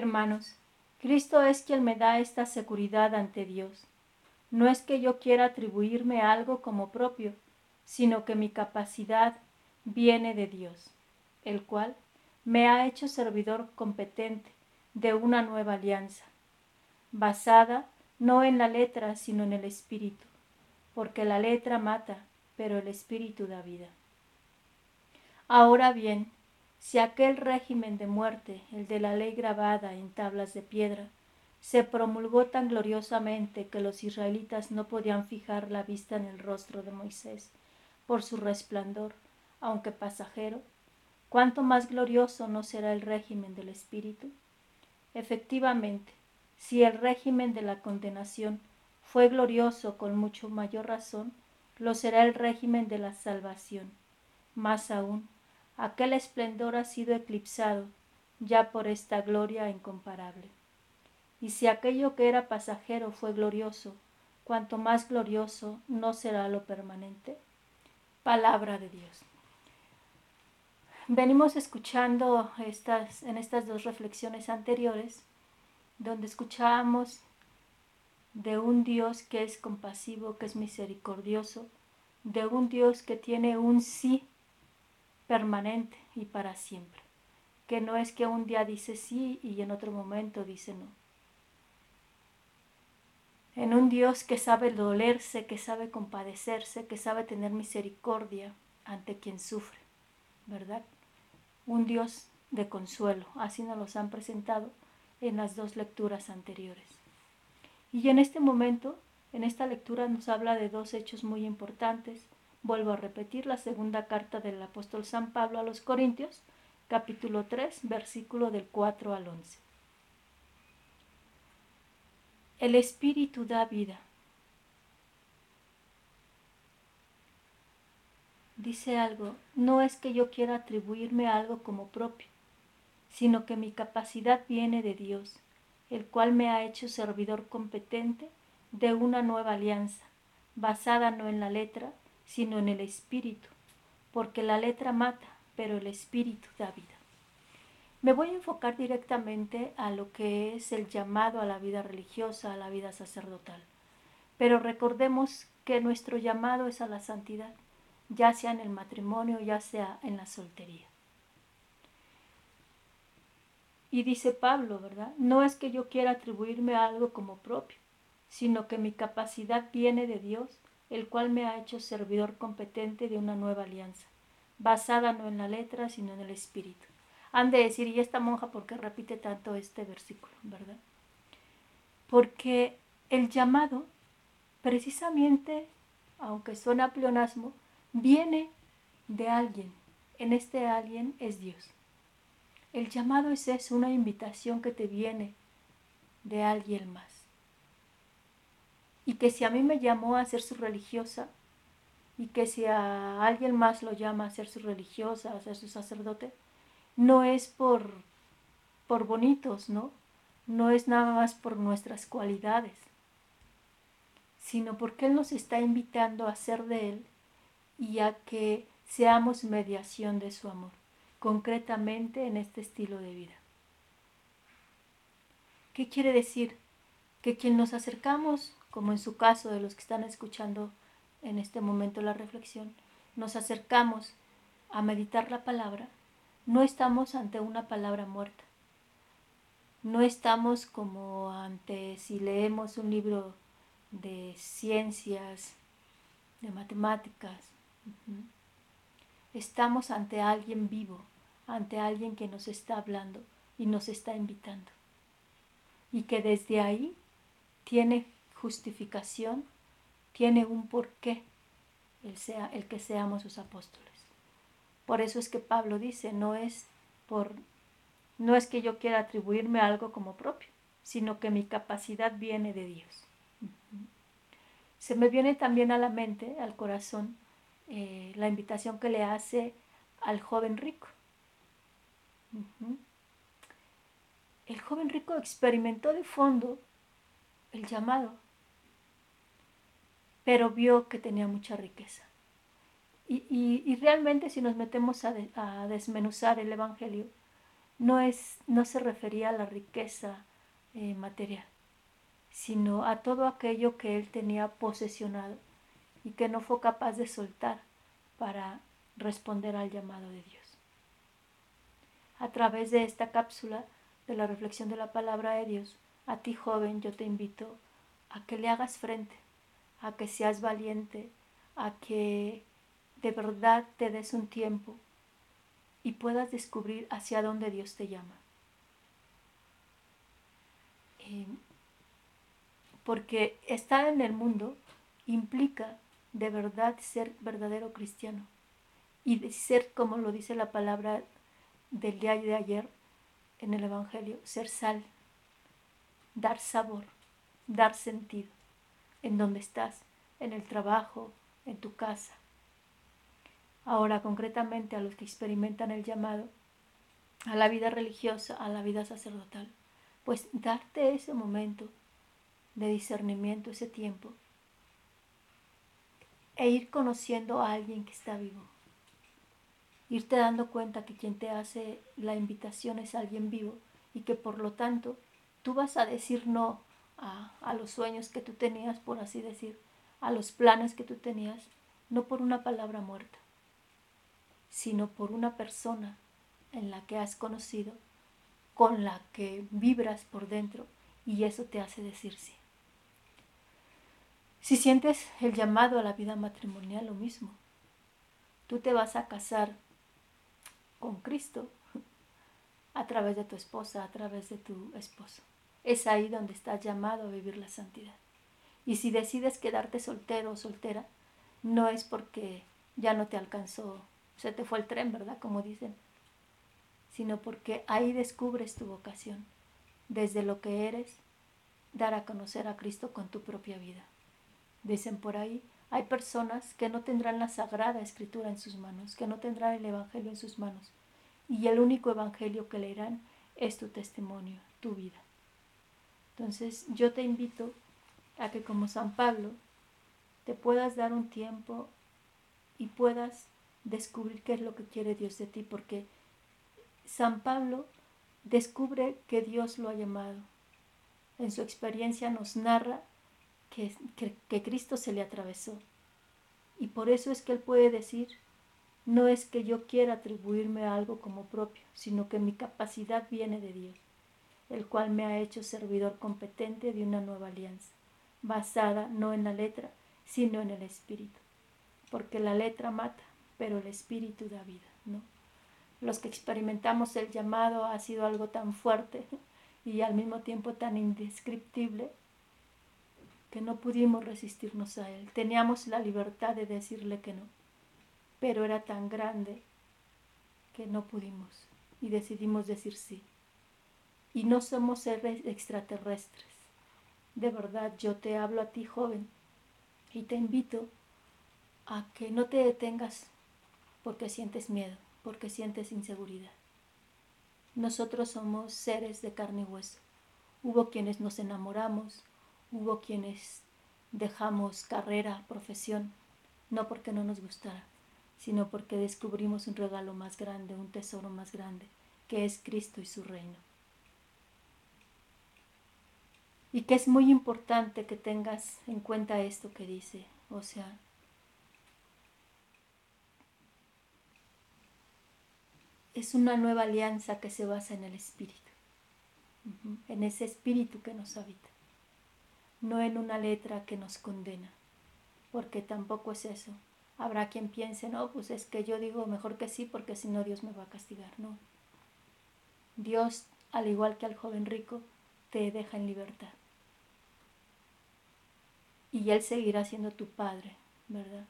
Hermanos, Cristo es quien me da esta seguridad ante Dios. No es que yo quiera atribuirme algo como propio, sino que mi capacidad viene de Dios, el cual me ha hecho servidor competente de una nueva alianza, basada no en la letra, sino en el espíritu, porque la letra mata, pero el espíritu da vida. Ahora bien, si aquel régimen de muerte, el de la ley grabada en tablas de piedra, se promulgó tan gloriosamente que los israelitas no podían fijar la vista en el rostro de Moisés por su resplandor, aunque pasajero, ¿cuánto más glorioso no será el régimen del Espíritu? Efectivamente, si el régimen de la condenación fue glorioso con mucho mayor razón, lo será el régimen de la salvación. Más aún, aquel esplendor ha sido eclipsado ya por esta gloria incomparable. Y si aquello que era pasajero fue glorioso, cuanto más glorioso no será lo permanente. Palabra de Dios. Venimos escuchando estas, en estas dos reflexiones anteriores, donde escuchábamos de un Dios que es compasivo, que es misericordioso, de un Dios que tiene un sí permanente y para siempre, que no es que un día dice sí y en otro momento dice no. En un Dios que sabe dolerse, que sabe compadecerse, que sabe tener misericordia ante quien sufre, ¿verdad? un Dios de consuelo. Así nos los han presentado en las dos lecturas anteriores. Y en este momento, en esta lectura nos habla de dos hechos muy importantes. Vuelvo a repetir la segunda carta del apóstol San Pablo a los Corintios, capítulo 3, versículo del 4 al 11. El Espíritu da vida. dice algo, no es que yo quiera atribuirme algo como propio, sino que mi capacidad viene de Dios, el cual me ha hecho servidor competente de una nueva alianza, basada no en la letra, sino en el espíritu, porque la letra mata, pero el espíritu da vida. Me voy a enfocar directamente a lo que es el llamado a la vida religiosa, a la vida sacerdotal. Pero recordemos que nuestro llamado es a la santidad ya sea en el matrimonio, ya sea en la soltería. Y dice Pablo, ¿verdad? No es que yo quiera atribuirme algo como propio, sino que mi capacidad viene de Dios, el cual me ha hecho servidor competente de una nueva alianza, basada no en la letra, sino en el espíritu. Han de decir, ¿y esta monja por qué repite tanto este versículo, verdad? Porque el llamado, precisamente, aunque suena pleonasmo, viene de alguien. En este alguien es Dios. El llamado es una invitación que te viene de alguien más. Y que si a mí me llamó a ser su religiosa, y que si a alguien más lo llama a ser su religiosa, a ser su sacerdote, no es por, por bonitos, ¿no? No es nada más por nuestras cualidades, sino porque Él nos está invitando a ser de Él y a que seamos mediación de su amor, concretamente en este estilo de vida. ¿Qué quiere decir? Que quien nos acercamos, como en su caso de los que están escuchando en este momento la reflexión, nos acercamos a meditar la palabra, no estamos ante una palabra muerta. No estamos como ante si leemos un libro de ciencias, de matemáticas, Estamos ante alguien vivo, ante alguien que nos está hablando y nos está invitando. Y que desde ahí tiene justificación, tiene un porqué el, sea, el que seamos sus apóstoles. Por eso es que Pablo dice, no es por no es que yo quiera atribuirme algo como propio, sino que mi capacidad viene de Dios. Se me viene también a la mente, al corazón, eh, la invitación que le hace al joven rico. El joven rico experimentó de fondo el llamado, pero vio que tenía mucha riqueza. Y, realmente si nos metemos a, desmenuzar el Evangelio, no, es, no se refería a la riqueza eh, material, sino a todo aquello que él tenía posesionado y que no fue capaz de soltar para responder al llamado de Dios. A través de esta cápsula de la reflexión de la palabra de Dios, a ti joven yo te invito a que le hagas frente, a que seas valiente, a que de verdad te des un tiempo y puedas descubrir hacia dónde Dios te llama. Eh, porque estar en el mundo implica de verdad ser verdadero cristiano y de ser, como lo dice la palabra del día de ayer en el Evangelio, ser sal, dar sabor, dar sentido en donde estás, en el trabajo, en tu casa. Ahora, concretamente a los que experimentan el llamado a la vida religiosa, a la vida sacerdotal, pues darte ese momento de discernimiento, ese tiempo, e ir conociendo a alguien que está vivo. Irte dando cuenta que quien te hace la invitación es alguien vivo y que por lo tanto tú vas a decir no a, los sueños que tú tenías, por así decir, a los planes que tú tenías, no por una palabra muerta, sino por una persona en la que has conocido, con la que vibras por dentro y eso te hace decir sí. Si sientes el llamado a la vida matrimonial, lo mismo. Tú te vas a casar con Cristo a través de tu esposa, a través de tu esposo. Es ahí donde estás llamado a vivir la santidad. Y si decides quedarte soltero o soltera, no es porque ya no te alcanzó, se te fue el tren, ¿verdad? Como dicen, sino porque ahí descubres tu vocación, desde lo que eres, dar a conocer a Cristo con tu propia vida. Dicen por ahí, hay personas que no tendrán la sagrada escritura en sus manos, que no tendrán el Evangelio en sus manos, y el único Evangelio que leerán es tu testimonio, tu vida. Entonces yo te invito a que como San Pablo te puedas dar un tiempo y puedas descubrir qué es lo que quiere Dios de ti, porque San Pablo descubre que Dios lo ha llamado. En su experiencia nos narra que, que, Cristo se le atravesó. Y por eso es que él puede decir, no es que yo quiera atribuirme algo como propio, sino que mi capacidad viene de Dios, el cual me ha hecho servidor competente de una nueva alianza, basada no en la letra, sino en el espíritu. Porque la letra mata, pero el espíritu da vida, ¿no? Los que experimentamos el llamado ha sido algo tan fuerte y al mismo tiempo tan indescriptible que no pudimos resistirnos a él. Teníamos la libertad de decirle que no, pero era tan grande que no pudimos y decidimos decir sí. Y no somos seres extraterrestres. De verdad, yo te hablo a ti, joven, y te invito a que no te detengas porque sientes miedo, porque sientes inseguridad. Nosotros somos seres de carne y hueso. Hubo quienes nos enamoramos, Hubo quienes dejamos carrera, profesión, no porque no nos gustara, sino porque descubrimos un regalo más grande, un tesoro más grande, que es Cristo y su reino. Y que es muy importante que tengas en cuenta esto que dice, o sea, es una nueva alianza que se basa en el Espíritu, en ese Espíritu que nos habita no en una letra que nos condena, porque tampoco es eso. Habrá quien piense, no, pues es que yo digo mejor que sí, porque si no Dios me va a castigar, no. Dios, al igual que al joven rico, te deja en libertad. Y Él seguirá siendo tu Padre, ¿verdad?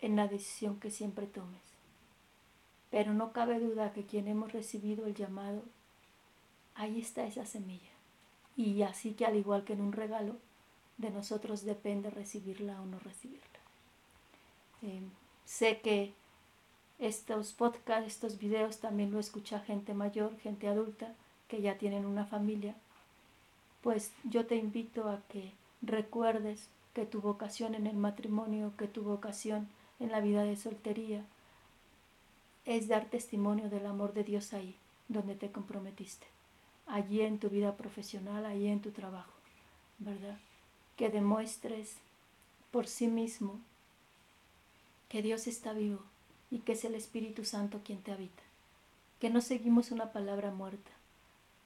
En la decisión que siempre tomes. Pero no cabe duda que quien hemos recibido el llamado, ahí está esa semilla. Y así que al igual que en un regalo, de nosotros depende recibirla o no recibirla. Eh, sé que estos podcasts, estos videos también lo escucha gente mayor, gente adulta, que ya tienen una familia. Pues yo te invito a que recuerdes que tu vocación en el matrimonio, que tu vocación en la vida de soltería, es dar testimonio del amor de Dios ahí, donde te comprometiste, allí en tu vida profesional, allí en tu trabajo, ¿verdad? Que demuestres por sí mismo que Dios está vivo y que es el Espíritu Santo quien te habita, que no seguimos una palabra muerta,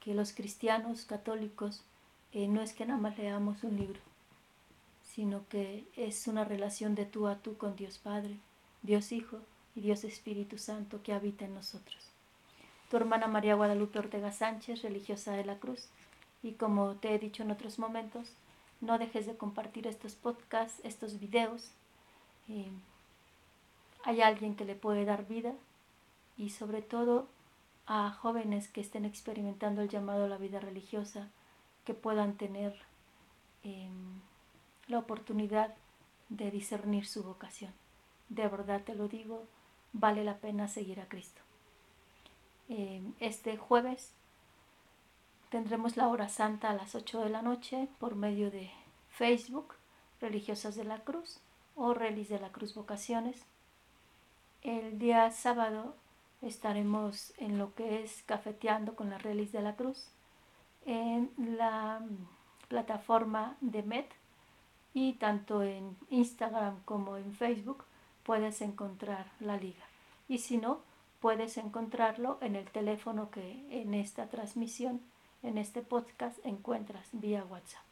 que los cristianos católicos eh, no es que nada más leamos un libro, sino que es una relación de tú a tú con Dios Padre, Dios Hijo y Dios Espíritu Santo que habita en nosotros. Tu hermana María Guadalupe Ortega Sánchez, religiosa de la Cruz, y como te he dicho en otros momentos, no dejes de compartir estos podcasts, estos videos. Eh, hay alguien que le puede dar vida y sobre todo a jóvenes que estén experimentando el llamado a la vida religiosa, que puedan tener em, la oportunidad de discernir su vocación. De verdad te lo digo, vale la pena seguir a Cristo. Em, este jueves tendremos la hora santa a las 8 de la noche por medio de Facebook, Religiosas de la Cruz o Relis de la Cruz Vocaciones. El día sábado estaremos en lo que es cafeteando con las Relis de la Cruz en la plataforma de MET y tanto en Instagram como en Facebook puedes encontrar la liga. Y si no, puedes encontrarlo en el teléfono que en esta transmisión, en este podcast, encuentras vía WhatsApp.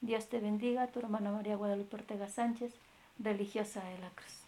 Dios te bendiga, tu hermana María Guadalupe Ortega Sánchez, religiosa de la Cruz.